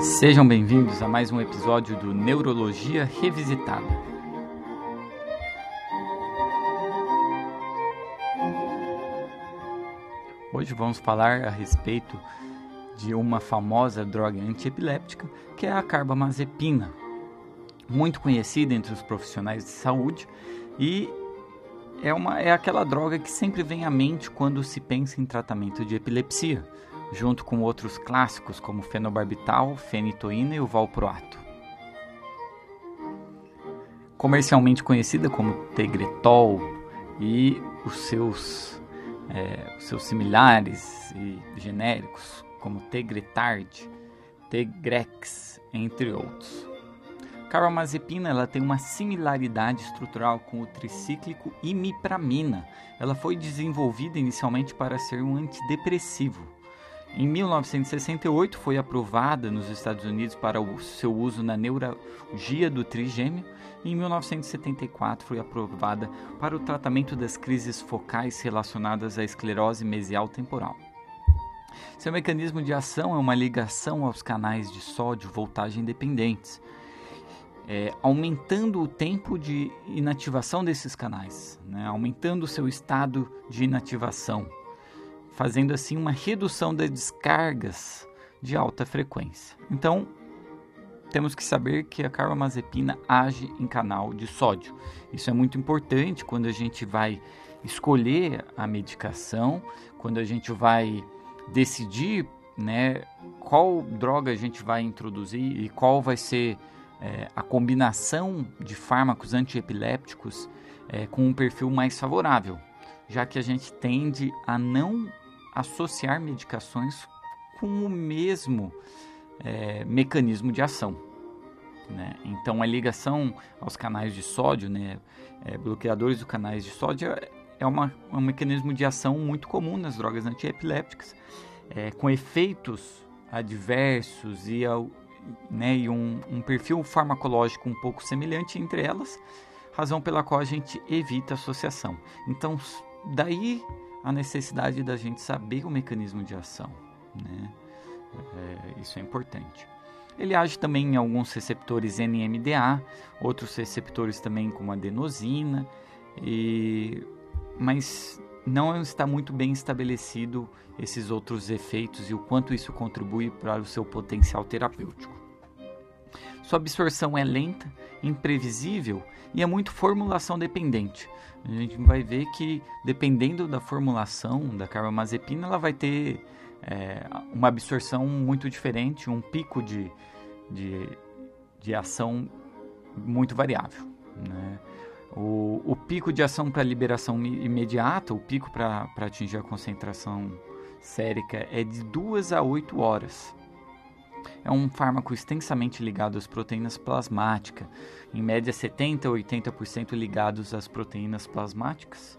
Sejam bem-vindos a mais um episódio do Neurologia Revisitada. Hoje vamos falar a respeito de uma famosa droga antiepiléptica que é a carbamazepina, muito conhecida entre os profissionais de saúde e é, uma, é aquela droga que sempre vem à mente quando se pensa em tratamento de epilepsia junto com outros clássicos como fenobarbital, fenitoína e o valproato. Comercialmente conhecida como Tegretol e os seus, é, os seus similares e genéricos como Tegretard, Tegrex, entre outros. Carbamazepina ela tem uma similaridade estrutural com o tricíclico imipramina. Ela foi desenvolvida inicialmente para ser um antidepressivo, em 1968 foi aprovada nos Estados Unidos para o seu uso na neurologia do trigêmeo e em 1974 foi aprovada para o tratamento das crises focais relacionadas à esclerose mesial temporal. Seu mecanismo de ação é uma ligação aos canais de sódio voltagem dependentes, é, aumentando o tempo de inativação desses canais, né, aumentando o seu estado de inativação fazendo assim uma redução das descargas de alta frequência. Então, temos que saber que a carbamazepina age em canal de sódio. Isso é muito importante quando a gente vai escolher a medicação, quando a gente vai decidir né, qual droga a gente vai introduzir e qual vai ser é, a combinação de fármacos antiepilépticos é, com um perfil mais favorável, já que a gente tende a não associar medicações com o mesmo é, mecanismo de ação. Né? Então, a ligação aos canais de sódio, né, é, bloqueadores dos canais de sódio, é uma, um mecanismo de ação muito comum nas drogas antiepilépticas, é, com efeitos adversos e, né, e um, um perfil farmacológico um pouco semelhante entre elas, razão pela qual a gente evita associação. Então, daí a necessidade da gente saber o mecanismo de ação. Né? É, isso é importante. Ele age também em alguns receptores NMDA, outros receptores também como adenosina, e... mas não está muito bem estabelecido esses outros efeitos e o quanto isso contribui para o seu potencial terapêutico. Sua absorção é lenta, imprevisível e é muito formulação dependente. A gente vai ver que, dependendo da formulação da carbamazepina, ela vai ter é, uma absorção muito diferente, um pico de, de, de ação muito variável. Né? O, o, pico de ação para liberação imediata, o pico para atingir a concentração sérica é de 2 a 8 horas. É um fármaco extensamente ligado às proteínas plasmáticas, em média 70 a 80% ligados às proteínas plasmáticas.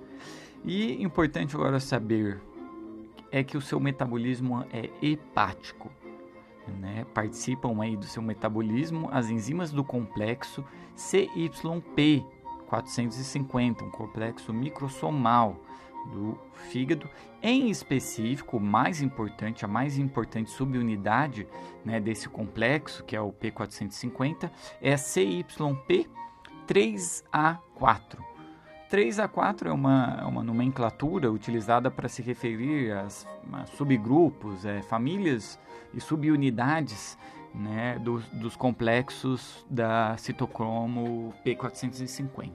E importante agora saber é que o seu metabolismo é hepático. Né? Participam aí do seu metabolismo as enzimas do complexo CYP 450, um complexo microsomal do fígado. Em específico, mais importante, a mais importante subunidade né, desse complexo, que é o P450, é a CYP 3A4. 3A4 é uma, é uma nomenclatura utilizada para se referir a subgrupos, é, famílias e subunidades né, dos, dos complexos da citocromo P450.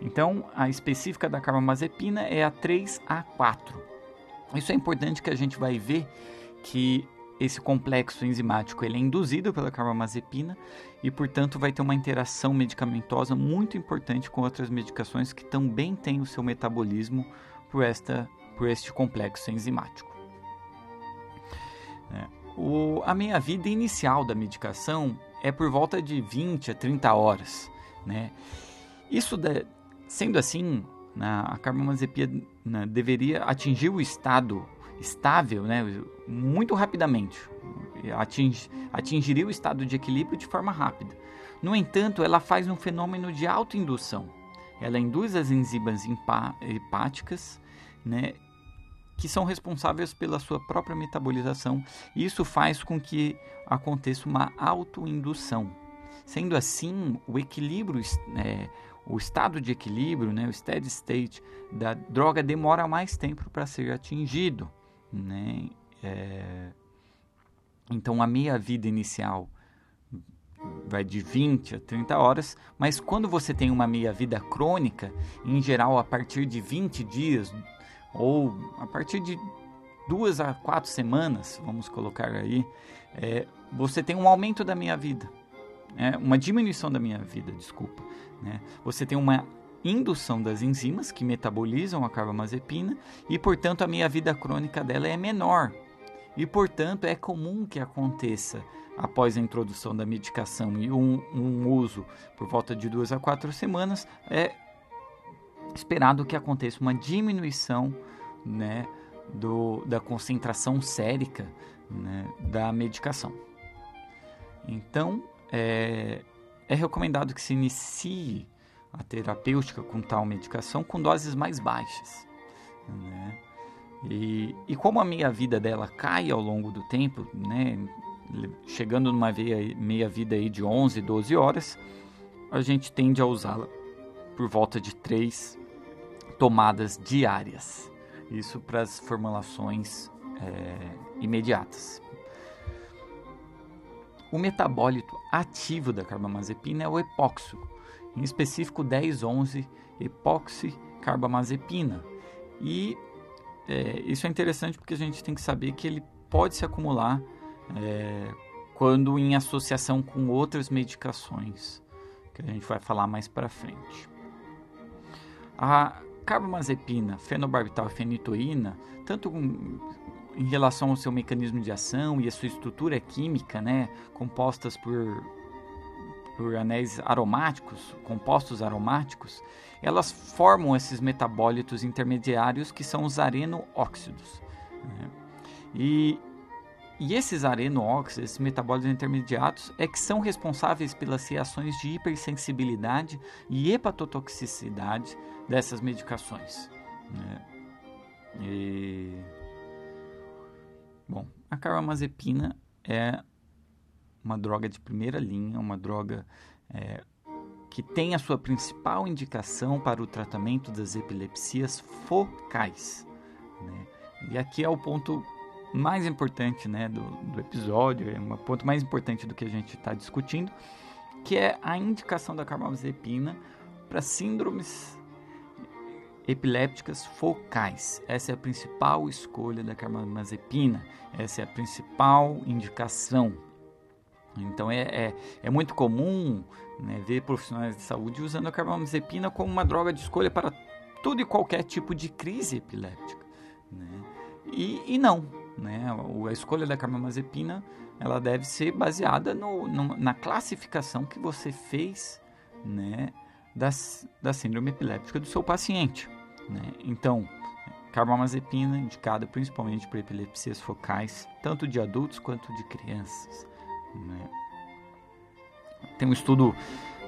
Então, a específica da carbamazepina é a 3A4. Isso é importante que a gente vai ver que esse complexo enzimático ele é induzido pela carbamazepina e, portanto, vai ter uma interação medicamentosa muito importante com outras medicações que também têm o seu metabolismo por, esta, por este complexo enzimático. É. O, a meia-vida inicial da medicação é por volta de 20 a 30 horas. Né? Isso, de, sendo assim, né, a carbamazepina né, deveria atingir o estado estável né, muito rapidamente. Ating, atingiria o estado de equilíbrio de forma rápida. No entanto, ela faz um fenômeno de autoindução. Ela induz as enzimas hepáticas né, que são responsáveis pela sua própria metabolização. E isso faz com que aconteça uma autoindução. Sendo assim, o equilíbrio, é, o estado de equilíbrio, né, o steady state da droga demora mais tempo para ser atingido. Né? É, então, a meia-vida inicial vai de 20 a 30 horas, mas quando você tem uma meia-vida crônica, em geral a partir de 20 dias ou a partir de duas a quatro semanas, vamos colocar aí, é, você tem um aumento da meia-vida, é, uma diminuição da meia-vida, desculpa. Né? Você tem uma indução das enzimas que metabolizam a carbamazepina e, portanto, a meia-vida crônica dela é menor. E, portanto, é comum que aconteça após a introdução da medicação e um, um uso por volta de duas a quatro semanas, é esperado que aconteça uma diminuição né, do, da concentração sérica né, da medicação. Então, é, é recomendado que se inicie a terapêutica com tal medicação com doses mais baixas. Né? E, e como a meia-vida dela cai ao longo do tempo, né, chegando numa meia-vida aí de 11, 12 horas, a gente tende a usá-la por volta de 3 tomadas diárias. Isso para as formulações é, imediatas. O metabólito ativo da carbamazepina é o epóxio, em específico 10-11 epoxicarbamazepina. E é, isso é interessante porque a gente tem que saber que ele pode se acumular é, quando em associação com outras medicações, que a gente vai falar mais para frente. A carbamazepina, fenobarbital e fenitoína, tanto com, em relação ao seu mecanismo de ação e a sua estrutura química, né, compostas por, por anéis aromáticos, compostos aromáticos, elas formam esses metabólitos intermediários que são os arenoóxidos. Né? E e esses arenoóxidos, esses metabólitos intermediatos, é que são responsáveis pelas reações de hipersensibilidade e hepatotoxicidade dessas medicações. Né? E... Bom, a carbamazepina é uma droga de primeira linha, uma droga é, que tem a sua principal indicação para o tratamento das epilepsias focais. Né? E aqui é o ponto mais importante né, do, do episódio, é um ponto mais importante do que a gente está discutindo, que é a indicação da carbamazepina para síndromes epilépticas focais. Essa é a principal escolha da carbamazepina, essa é a principal indicação. Então é, é, é muito comum né, ver profissionais de saúde usando a carbamazepina como uma droga de escolha para todo e qualquer tipo de crise epiléptica. Né? E, e não, né? A escolha da carbamazepina ela deve ser baseada no, no, na classificação que você fez né, das, da síndrome epiléptica do seu paciente. Né? Então, carbamazepina indicada principalmente para epilepsias focais, tanto de adultos quanto de crianças. Né? Tem um estudo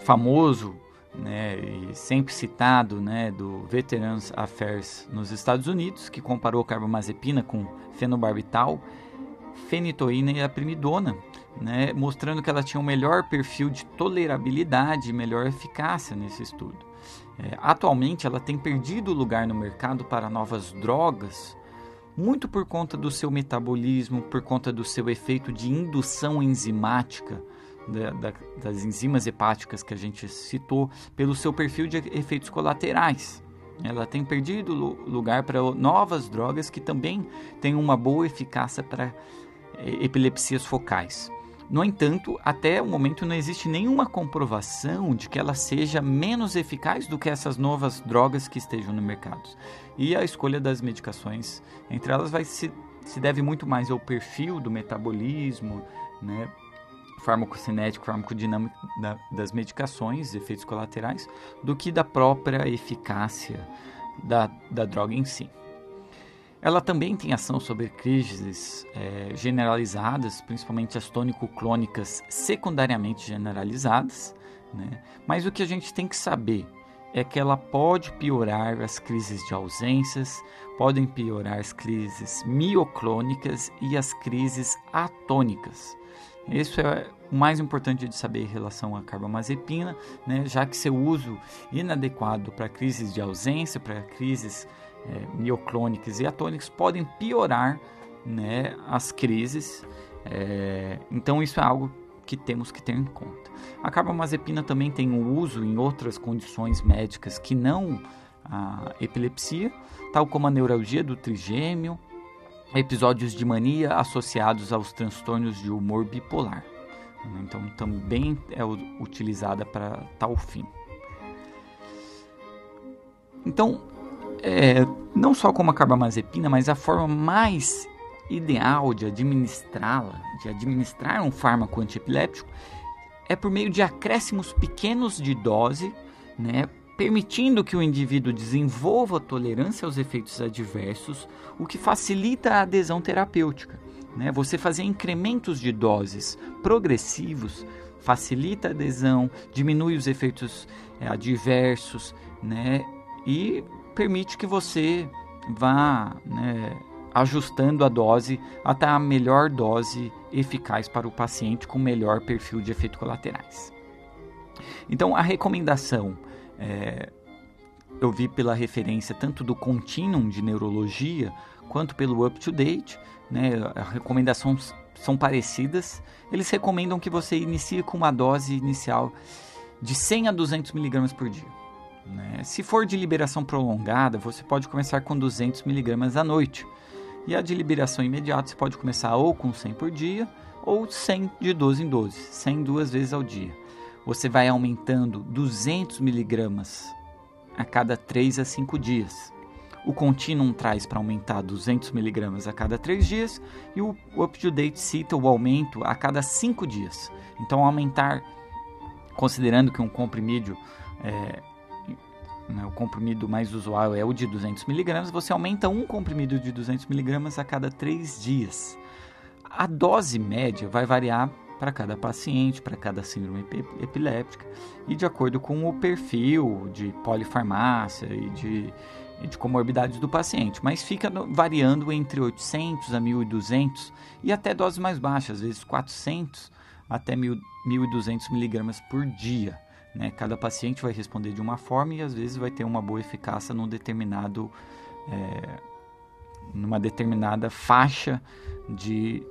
famoso né, e sempre citado, né, do Veterans Affairs nos Estados Unidos, que comparou carbamazepina com fenobarbital, fenitoína e aprimidona, né, mostrando que ela tinha um melhor perfil de tolerabilidade e melhor eficácia nesse estudo. É, atualmente, ela tem perdido lugar no mercado para novas drogas, muito por conta do seu metabolismo, por conta do seu efeito de indução enzimática, da, da, das enzimas hepáticas que a gente citou, pelo seu perfil de efeitos colaterais. Ela tem perdido lugar para novas drogas que também têm uma boa eficácia para eh, epilepsias focais. No entanto, até o momento não existe nenhuma comprovação de que ela seja menos eficaz do que essas novas drogas que estejam no mercado. E a escolha das medicações entre elas vai se, se deve muito mais ao perfil do metabolismo, né, farmacocinético, farmacodinâmico da, das medicações, efeitos colaterais, do que da própria eficácia da, da droga em si. Ela também tem ação sobre crises é, generalizadas, principalmente as tônico-clônicas secundariamente generalizadas, né? mas o que a gente tem que saber é que ela pode piorar as crises de ausências, podem piorar as crises mioclônicas e as crises atônicas. Isso é o mais importante de saber em relação à carbamazepina, né, já que seu uso inadequado para crises de ausência, para crises é, mioclônicas e atônicas, podem piorar né, as crises. É, então, isso é algo que temos que ter em conta. A carbamazepina também tem um uso em outras condições médicas que não a epilepsia, tal como a neuralgia do trigêmeo, episódios de mania associados aos transtornos de humor bipolar. Então, também é utilizada para tal fim. Então, é, não só como a carbamazepina, mas a forma mais ideal de administrá-la, de administrar um fármaco antiepiléptico, é por meio de acréscimos pequenos de dose, né, permitindo que o indivíduo desenvolva tolerância aos efeitos adversos, o que facilita a adesão terapêutica. Né? Você fazer incrementos de doses progressivos facilita a adesão, diminui os efeitos é, adversos né? e permite que você vá né, ajustando a dose até a melhor dose eficaz para o paciente com melhor perfil de efeitos colaterais. Então, a recomendação é, eu vi pela referência tanto do Continuum de Neurologia quanto pelo Up to Date, né, as recomendações são parecidas. Eles recomendam que você inicie com uma dose inicial de 100 a 200 mg por dia. Né? Se for de liberação prolongada, você pode começar com 200 mg à noite. E a de liberação imediata, você pode começar ou com 100 por dia ou 100 de 12 em 12, 100 duas vezes ao dia você vai aumentando 200 miligramas a cada 3 a 5 dias. O Continuum traz para aumentar 200 miligramas a cada 3 dias e o UpToDate cita o aumento a cada 5 dias. Então, aumentar, considerando que um comprimido, é, né, o comprimido mais usual é o de 200 miligramas, você aumenta um comprimido de 200 miligramas a cada 3 dias. A dose média vai variar para cada paciente, para cada síndrome epiléptica e de acordo com o perfil de polifarmácia e de, e de comorbidades do paciente, mas fica variando entre 800 a 1200 e até doses mais baixas, às vezes 400 até 1200 miligramas por dia. Né? Cada paciente vai responder de uma forma e às vezes vai ter uma boa eficácia num determinado, é, numa determinada faixa de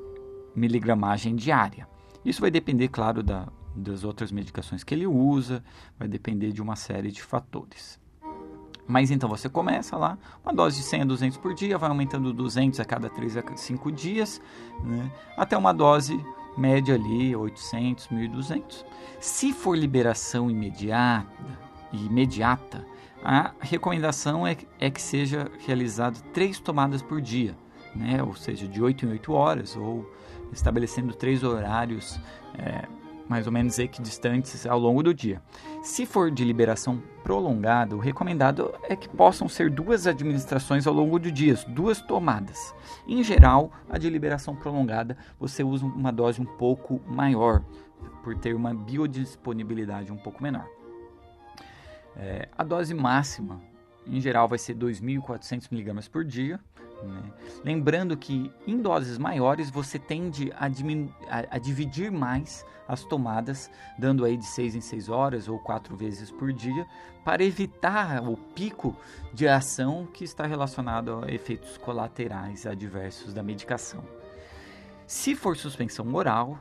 miligramagem diária. Isso vai depender, claro, da, das outras medicações que ele usa, vai depender de uma série de fatores. Mas então você começa lá, uma dose de 100 a 200 por dia, vai aumentando 200 a cada 3 a 5 dias, né, até uma dose média ali, 800, 1200. Se for liberação imediata, imediata a recomendação é, é que seja realizado três tomadas por dia, né, ou seja, de 8 em 8 horas, ou estabelecendo três horários é, mais ou menos equidistantes ao longo do dia. Se for de liberação prolongada, o recomendado é que possam ser duas administrações ao longo do dia, duas tomadas. Em geral, a de liberação prolongada você usa uma dose um pouco maior, por ter uma biodisponibilidade um pouco menor. É, a dose máxima, em geral, vai ser 2.400 mg por dia, né? Lembrando que em doses maiores você tende a, a, a, dividir mais as tomadas, dando aí de 6 em 6 horas ou 4 vezes por dia, para evitar o pico de ação que está relacionado a efeitos colaterais adversos da medicação. Se for suspensão oral,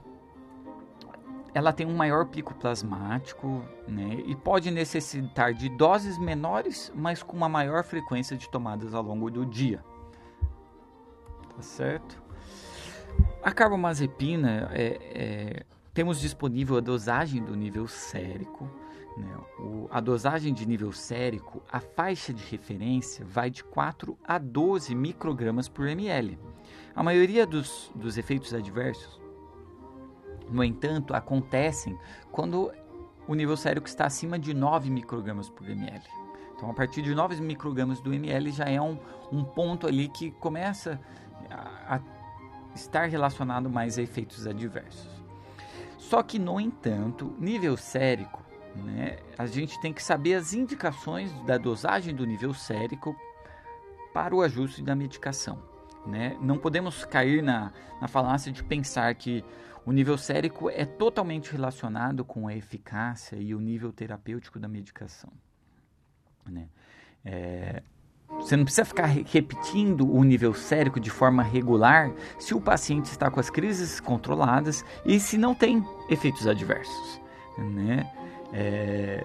ela tem um maior pico plasmático né, e pode necessitar de doses menores, mas com uma maior frequência de tomadas ao longo do dia tá certo? A carbamazepina é, é, temos disponível a dosagem do nível sérico. Né? O, a dosagem de nível sérico, a faixa de referência vai de 4 a 12 microgramas por ml. A maioria dos, dos efeitos adversos, no entanto, acontecem quando o nível sérico está acima de 9 microgramas por ml. Então, a partir de 9 microgramas do ml já é um, um ponto ali que começa a, a estar relacionado mais a efeitos adversos. Só que, no entanto, nível sérico, né, a gente tem que saber as indicações da dosagem do nível sérico para o ajuste da medicação. Né? Não podemos cair na, na falácia de pensar que o nível sérico é totalmente relacionado com a eficácia e o nível terapêutico da medicação. Né? É, você não precisa ficar repetindo o nível sérico de forma regular se o paciente está com as crises controladas e se não tem efeitos adversos. Né? É,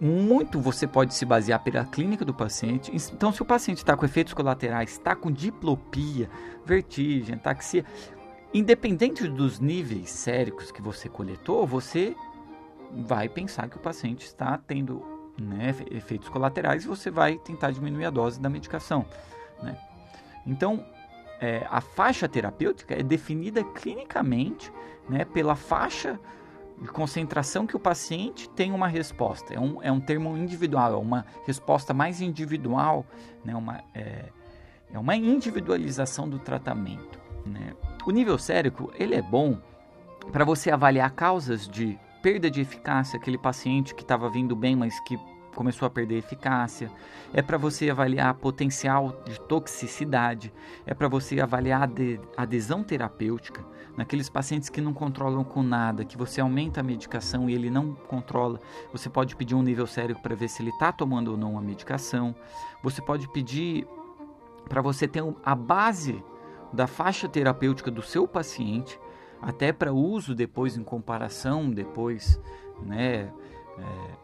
muito você pode se basear pela clínica do paciente. Então, se o paciente está com efeitos colaterais, está com diplopia, vertigem, taxia, independente dos níveis séricos que você coletou, você vai pensar que o paciente está tendo né, efeitos colaterais você vai tentar diminuir a dose da medicação. Né? Então, é, a faixa terapêutica é definida clinicamente né, pela faixa de concentração que o paciente tem uma resposta. É um, é um termo individual, é uma resposta mais individual, né, uma, é, é uma individualização do tratamento. Né? O nível sérico ele é bom para você avaliar causas de perda de eficácia, aquele paciente que estava vindo bem, mas que começou a perder eficácia. É para você avaliar potencial de toxicidade. É para você avaliar a adesão terapêutica naqueles pacientes que não controlam com nada, que você aumenta a medicação e ele não controla. Você pode pedir um nível sério para ver se ele está tomando ou não a medicação. Você pode pedir para você ter a base da faixa terapêutica do seu paciente, até para uso depois em comparação, depois, né? É,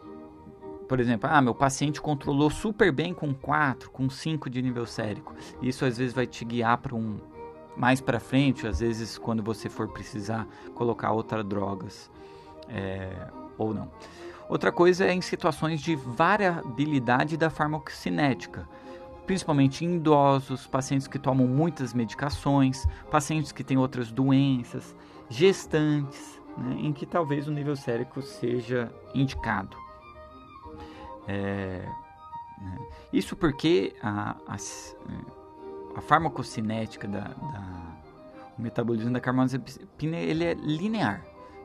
por exemplo, ah, meu paciente controlou super bem com 4, com 5 de nível sérico. Isso às vezes vai te guiar para um mais para frente, às vezes quando você for precisar colocar outras drogas é, ou não. Outra coisa é em situações de variabilidade da farmacocinética principalmente em idosos, pacientes que tomam muitas medicações, pacientes que têm outras doenças, gestantes, né, em que talvez o nível sérico seja indicado. É, né, isso porque a, a, a farmacocinética da, da, o metabolismo da carbamazepina ele é linear.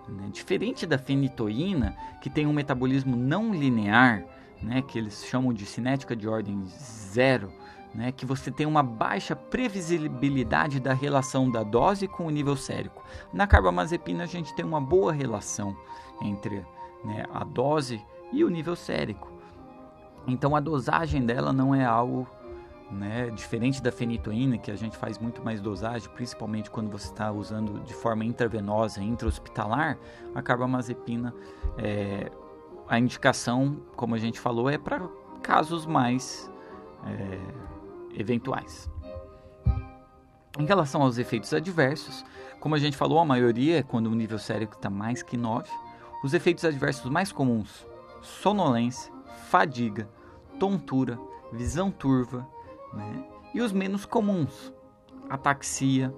Né? Diferente da fenitoína, que tem um metabolismo não linear, né, que eles chamam de cinética de ordem zero, né, que você tem uma baixa previsibilidade da relação da dose com o nível sérico. Na carbamazepina a gente tem uma boa relação entre né, a dose e o nível sérico. Então a dosagem dela não é algo né, diferente da fenitoína, que a gente faz muito mais dosagem, principalmente quando você está usando de forma intravenosa, intra-hospitalar, a carbamazepina é, a indicação, como a gente falou, é para casos mais é, eventuais. Em relação aos efeitos adversos, como a gente falou, a maioria é quando o nível sérico está mais que 9. Os efeitos adversos mais comuns: sonolência, fadiga, tontura, visão turva, né? e os menos comuns: ataxia,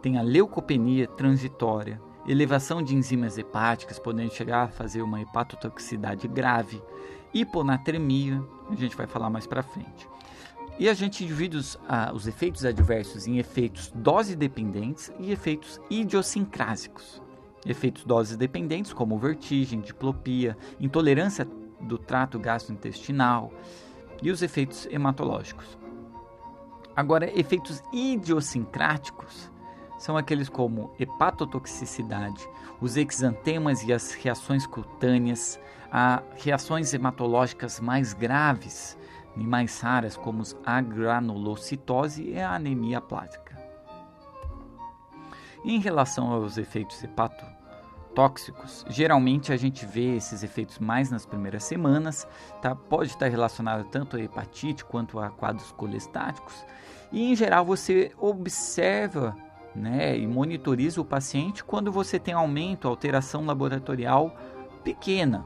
tem a leucopenia transitória, elevação de enzimas hepáticas, podendo chegar a fazer uma hepatotoxicidade grave, hiponatremia, a gente vai falar mais para frente. E a gente divide os, ah, os efeitos adversos em efeitos dose dependentes e efeitos idiosincrásicos. Efeitos dose dependentes, como vertigem, diplopia, intolerância do trato gastrointestinal e os efeitos hematológicos. Agora, efeitos idiosincráticos são aqueles como hepatotoxicidade, os exantemas e as reações cutâneas, a reações hematológicas mais graves e mais raras, como a granulocitose e a anemia plástica. Em relação aos efeitos hepatotóxicos, geralmente a gente vê esses efeitos mais nas primeiras semanas, tá? pode estar relacionado tanto a hepatite quanto a quadros colestáticos, e em geral você observa né, e monitoriza o paciente quando você tem aumento, alteração laboratorial pequena.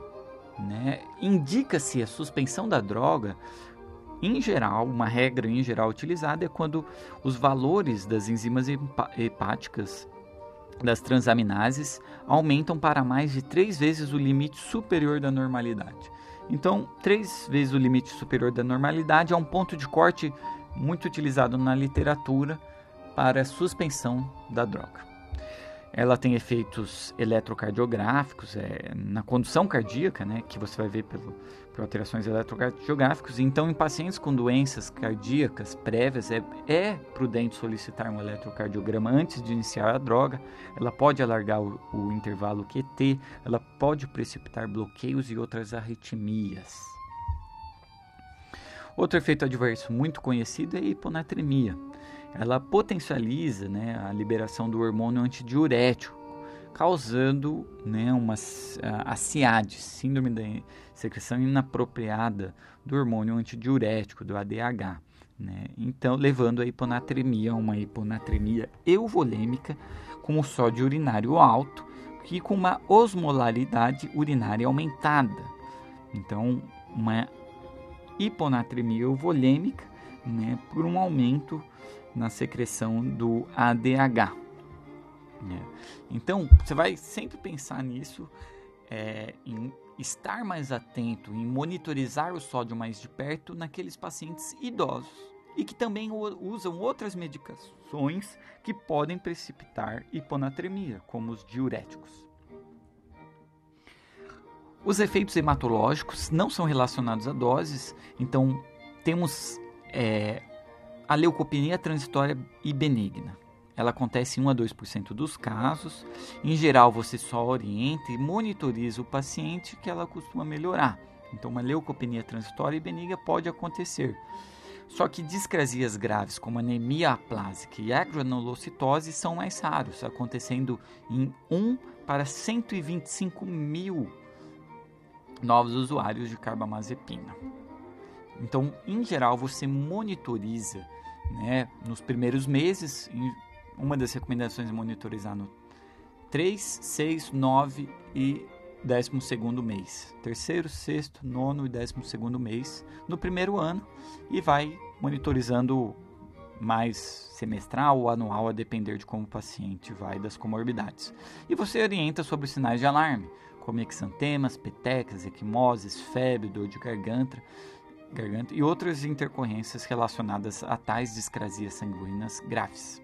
Né? Indica-se a suspensão da droga, em geral, uma regra em geral utilizada é quando os valores das enzimas hepáticas das transaminases aumentam para mais de três vezes o limite superior da normalidade. Então, três vezes o limite superior da normalidade é um ponto de corte muito utilizado na literatura para suspensão da droga. Ela tem efeitos eletrocardiográficos é, na condução cardíaca, né, que você vai ver pelo, por alterações eletrocardiográficas. Então, em pacientes com doenças cardíacas prévias, é, é prudente solicitar um eletrocardiograma antes de iniciar a droga. Ela pode alargar o, o intervalo QT, ela pode precipitar bloqueios e outras arritmias. Outro efeito adverso muito conhecido é a hiponatremia ela potencializa né, a liberação do hormônio antidiurético, causando né, uma a CIADE, síndrome da secreção inapropriada do hormônio antidiurético, do ADH. Né? Então, levando a hiponatremia, uma hiponatremia euvolêmica com o sódio urinário alto e com uma osmolaridade urinária aumentada. Então, uma hiponatremia euvolêmica né, por um aumento na secreção do ADH. Né? Então, você vai sempre pensar nisso, é, em estar mais atento, em monitorizar o sódio mais de perto naqueles pacientes idosos e que também usam outras medicações que podem precipitar hiponatremia, como os diuréticos. Os efeitos hematológicos não são relacionados a doses, então temos é, a leucopenia transitória e benigna. Ela acontece em 1 a 2% dos casos. Em geral, você só orienta e monitoriza o paciente que ela costuma melhorar. Então, uma leucopenia transitória e benigna pode acontecer. Só que discrasias graves como anemia aplásica e a granulocitose são mais raros, acontecendo em 1 para 125 mil novos usuários de carbamazepina. Então, em geral, você monitoriza né, nos primeiros meses. Uma das recomendações é monitorizar no 3, 6, 9 e 12 mês. Terceiro, sexto, nono e 12 mês no primeiro ano e vai monitorizando mais semestral ou anual, a depender de como o paciente vai das comorbidades. E você orienta sobre sinais de alarme, como exantemas, petecas, equimoses, febre, dor de garganta, garganta e outras intercorrências relacionadas a tais discrasias sanguíneas graves.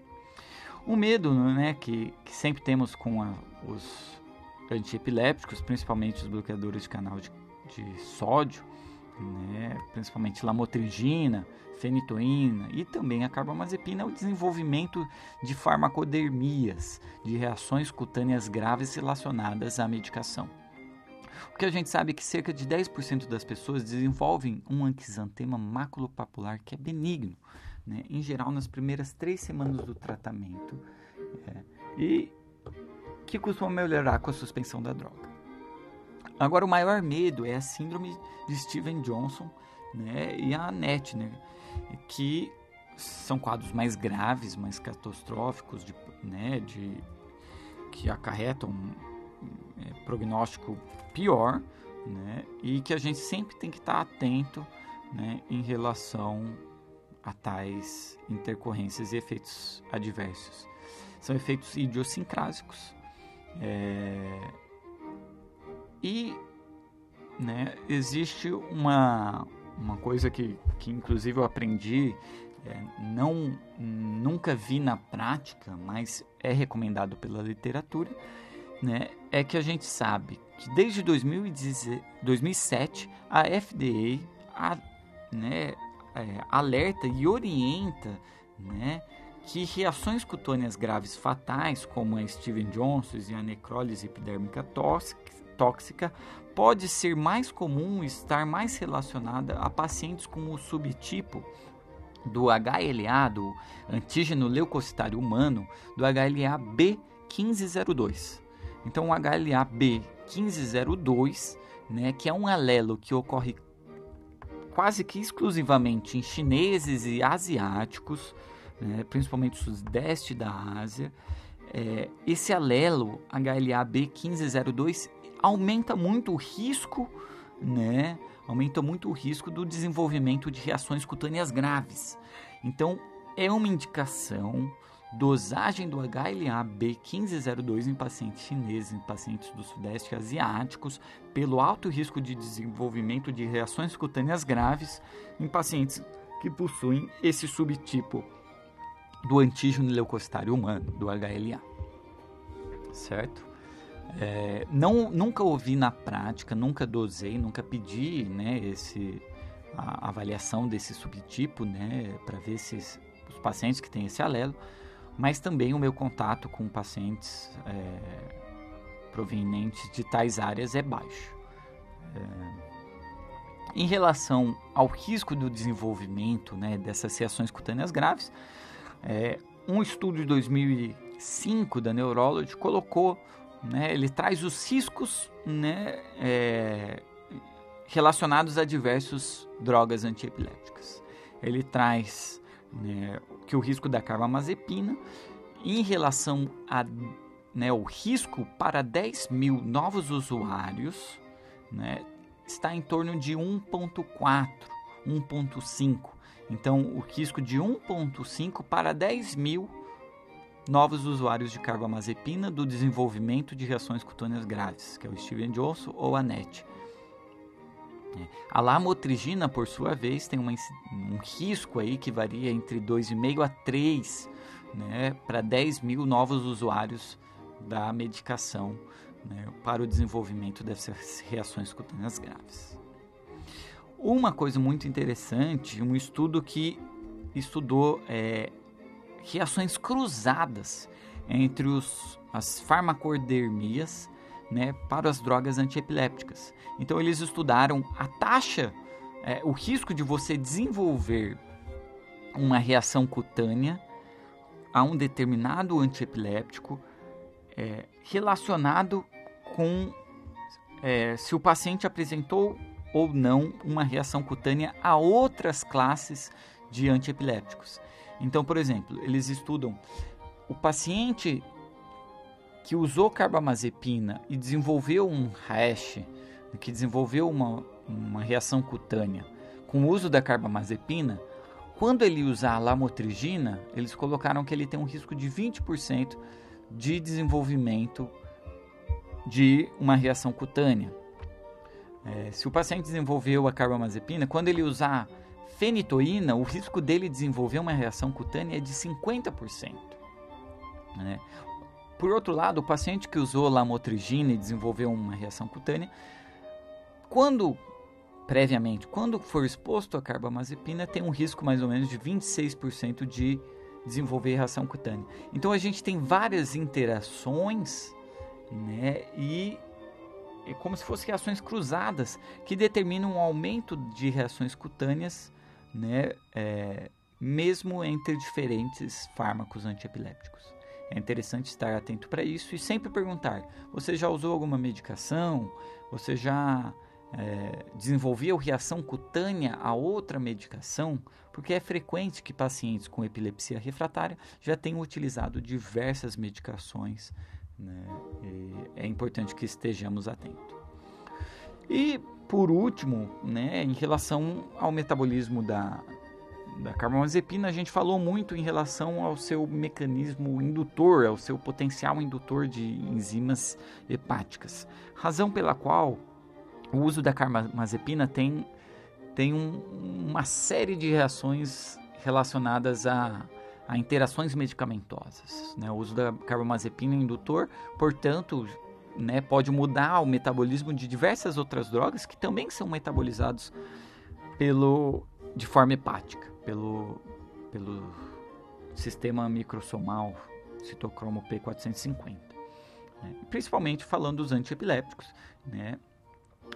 O medo né, que, que sempre temos com a, os antiepilépticos, principalmente os bloqueadores de canal de, de sódio, né, principalmente lamotrigina, fenitoína e também a carbamazepina, é o desenvolvimento de farmacodermias, de reações cutâneas graves relacionadas à medicação. O que a gente sabe que cerca de 10% das pessoas desenvolvem um anquisantema maculopapular que é benigno, né? em geral nas primeiras três semanas do tratamento, é, e que costuma melhorar com a suspensão da droga. Agora, o maior medo é a síndrome de Steven Johnson né? e a ANET, né? que são quadros mais graves, mais catastróficos, de, né? de, que acarretam é, prognóstico pior, né? E que a gente sempre tem que estar atento, né, em relação a tais intercorrências e efeitos adversos. São efeitos idiosincrásicos é, e né, existe uma, uma coisa que, que inclusive eu aprendi, é, não nunca vi na prática, mas é recomendado pela literatura, né, é que a gente sabe que desde 2007 a FDA a, né, é, alerta e orienta né, que reações cutâneas graves fatais, como a Steven Johnson e a necrólise epidérmica tóxica, pode ser mais comum estar mais relacionada a pacientes com o subtipo do HLA, do antígeno leucocitário humano, do HLA B1502. Então, o HLA-B1502, né, que é um alelo que ocorre quase que exclusivamente em chineses e asiáticos, né, principalmente o sudeste da Ásia, é, esse alelo HLA-B1502 aumenta muito o risco, né, aumenta muito o risco do desenvolvimento de reações cutâneas graves. Então, é uma indicação dosagem do HLA-B1502 em pacientes chineses, em pacientes do sudeste asiáticos, pelo alto risco de desenvolvimento de reações cutâneas graves em pacientes que possuem esse subtipo do antígeno leucocitário humano, do HLA. certo? É, não, nunca ouvi na prática, nunca dosei, nunca pedi né, esse, a avaliação desse subtipo né, para ver se os pacientes que têm esse alelo, mas também o meu contato com pacientes é, provenientes de tais áreas é baixo. É, em relação ao risco do desenvolvimento né, dessas reações cutâneas graves, é, um estudo de 2005 da Neurology colocou, né, ele traz os riscos né, é, relacionados a diversas drogas antiepilépticas. Ele traz né, que o risco da carbamazepina em relação a né, risco para 10 mil novos usuários né, está em torno de 1,4, 1,5. Então, o risco de 1,5 para 10 mil novos usuários de carbamazepina do desenvolvimento de reações cutâneas graves, que é o Steven Johnson ou a NET. A lamotrigina, por sua vez, tem uma, um risco aí que varia entre 2,5 a 3 né, para 10 mil novos usuários da medicação né, para o desenvolvimento dessas reações cutâneas graves. Uma coisa muito interessante, um estudo que estudou é, reações cruzadas entre os, as farmacodermias né, para as drogas antiepilépticas. Então eles estudaram a taxa, é, o risco de você desenvolver uma reação cutânea a um determinado antiepiléptico é, relacionado com é, se o paciente apresentou ou não uma reação cutânea a outras classes de antiepilépticos. Então, por exemplo, eles estudam o paciente que usou carbamazepina e desenvolveu um rash, que desenvolveu uma, uma reação cutânea com o uso da carbamazepina, quando ele usar lamotrigina, eles colocaram que ele tem um risco de 20% de desenvolvimento de uma reação cutânea. É, se o paciente desenvolveu a carbamazepina, quando ele usar fenitoína, o risco dele desenvolver uma reação cutânea é de 50%. Né? Por outro lado, o paciente que usou lamotrigina e desenvolveu uma reação cutânea, quando previamente, quando for exposto a carbamazepina, tem um risco mais ou menos de 26% de desenvolver reação cutânea. Então a gente tem várias interações, né? E é como se fossem reações cruzadas que determinam um aumento de reações cutâneas, né? É, mesmo entre diferentes fármacos antiepilépticos. É interessante estar atento para isso e sempre perguntar: você já usou alguma medicação? Você já é, desenvolveu reação cutânea a outra medicação? Porque é frequente que pacientes com epilepsia refratária já tenham utilizado diversas medicações. Né? é importante que estejamos atentos. E por último, né, em relação ao metabolismo da, da carbamazepina, a gente falou muito em relação ao seu mecanismo indutor, ao seu potencial indutor de enzimas hepáticas. Razão pela qual o uso da carbamazepina tem, tem um, uma série de reações relacionadas a, a interações medicamentosas. Né? O uso da carbamazepina é indutor, portanto, né, pode mudar o metabolismo de diversas outras drogas que também são metabolizados pelo, de forma hepática pelo, pelo sistema microsomal citocromo P450. Né? Principalmente falando dos antiepilépticos. Né?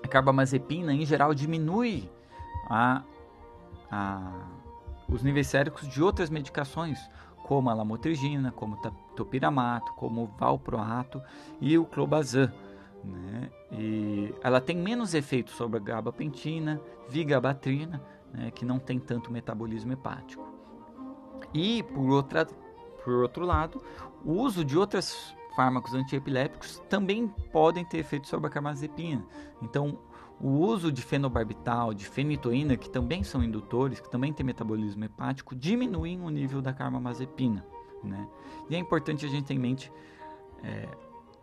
A carbamazepina, em geral, diminui a, a, os níveis séricos de outras medicações, como a lamotrigina, como topiramato, como o valproato e o clobazam. Né? E ela tem menos efeito sobre a gabapentina, vigabatrina, né, que não tem tanto metabolismo hepático. E, por, outra, por outro lado, o uso de outros fármacos antiepilépticos também podem ter efeito sobre a carbamazepina. Então, o uso de fenobarbital, de fenitoína, que também são indutores, que também têm metabolismo hepático, diminuem o nível da carbamazepina. Né? E é importante a gente ter em mente é,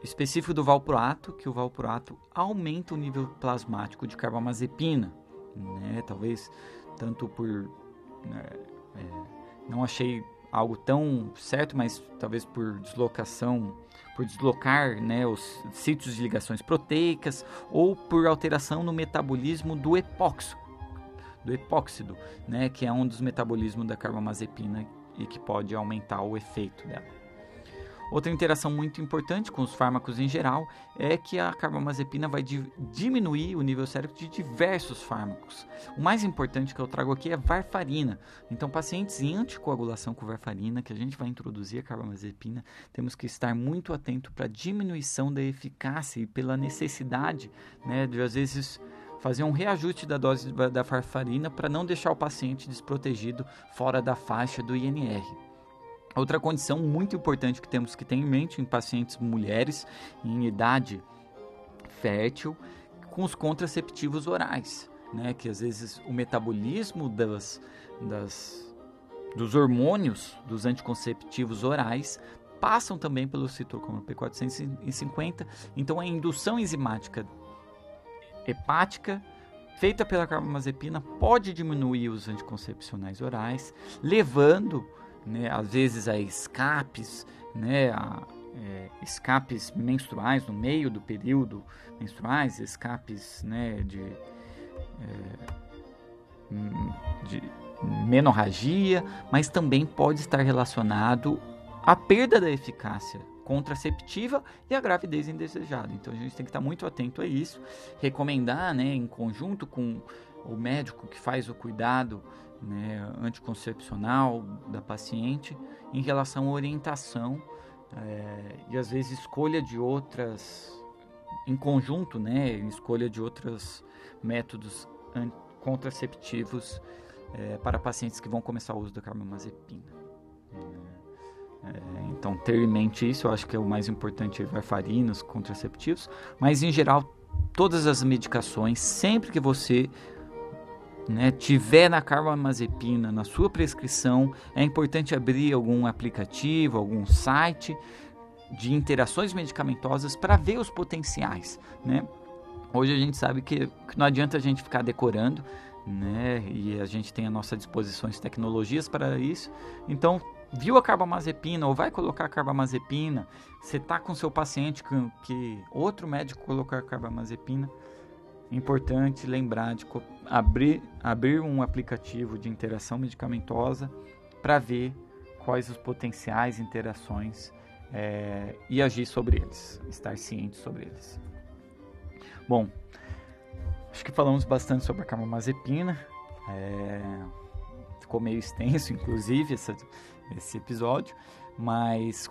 específico do valproato, que o valproato aumenta o nível plasmático de carbamazepina né? Talvez tanto por né, é, não achei algo tão certo, mas talvez por deslocação, por deslocar né, os sítios de ligações proteicas ou por alteração no metabolismo do epóxido, do epóxido, né, que é um dos metabolismos da carbamazepina e que pode aumentar o efeito dela. Outra interação muito importante com os fármacos em geral é que a carbamazepina vai di diminuir o nível cérebro de diversos fármacos. O mais importante que eu trago aqui é varfarina. Então, pacientes em anticoagulação com varfarina, que a gente vai introduzir a carbamazepina, temos que estar muito atento para a diminuição da eficácia e pela necessidade né, de, às vezes, fazer um reajuste da dose da varfarina para não deixar o paciente desprotegido fora da faixa do INR. Outra condição muito importante que temos que ter em mente em pacientes mulheres em idade fértil com os contraceptivos orais, né? Que às vezes o metabolismo das, das dos hormônios dos anticonceptivos orais passam também pelo citocromo P450, então a indução enzimática hepática feita pela carbamazepina pode diminuir os anticoncepcionais orais, levando né, às vezes a escapes, né, é, escapes menstruais no meio do período menstruais, escapes né, de, é, de menorragia, mas também pode estar relacionado à perda da eficácia contraceptiva e a gravidez indesejada. Então a gente tem que estar muito atento a isso, recomendar, né, em conjunto com o médico que faz o cuidado né, anticoncepcional da paciente em relação à orientação é, e às vezes escolha de outras em conjunto, né, escolha de outros métodos contraceptivos é, para pacientes que vão começar o uso da carbamazepina. É, então, ter em mente isso, eu acho que é o mais importante, é varfarinas, contraceptivos, mas em geral, todas as medicações, sempre que você né, tiver na carbamazepina na sua prescrição, é importante abrir algum aplicativo, algum site de interações medicamentosas para ver os potenciais, né? Hoje a gente sabe que, não adianta a gente ficar decorando, né? E a gente tem à nossa disposição as tecnologias para isso. Então, viu a carbamazepina ou vai colocar a carbamazepina, você está com seu paciente que, que outro médico colocou a carbamazepina, importante lembrar de abrir, abrir um aplicativo de interação medicamentosa para ver quais os potenciais interações é, e agir sobre eles, estar ciente sobre eles. Bom, acho que falamos bastante sobre a carbamazepina, é, ficou meio extenso, inclusive, essa, esse episódio, mas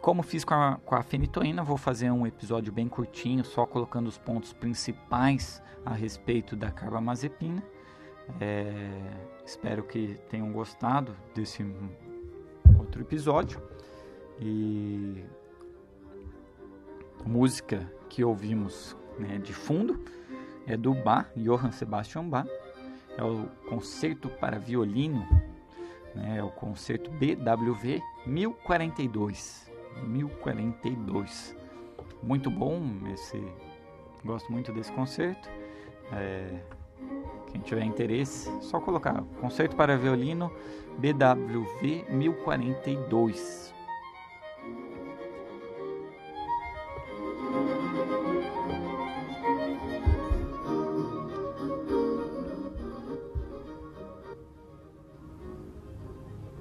como fiz com a, com a fenitoína, vou fazer um episódio bem curtinho, só colocando os pontos principais a respeito da carbamazepina. É, espero que tenham gostado desse outro episódio. E música que ouvimos né, de fundo é do Bach, Johann Sebastian Bach. É o Concerto para Violino, né, é o Concerto BWV 1042. 1042. Muito bom esse. Gosto muito desse concerto. É, quem tiver interesse, só colocar concerto para violino BWV 1042.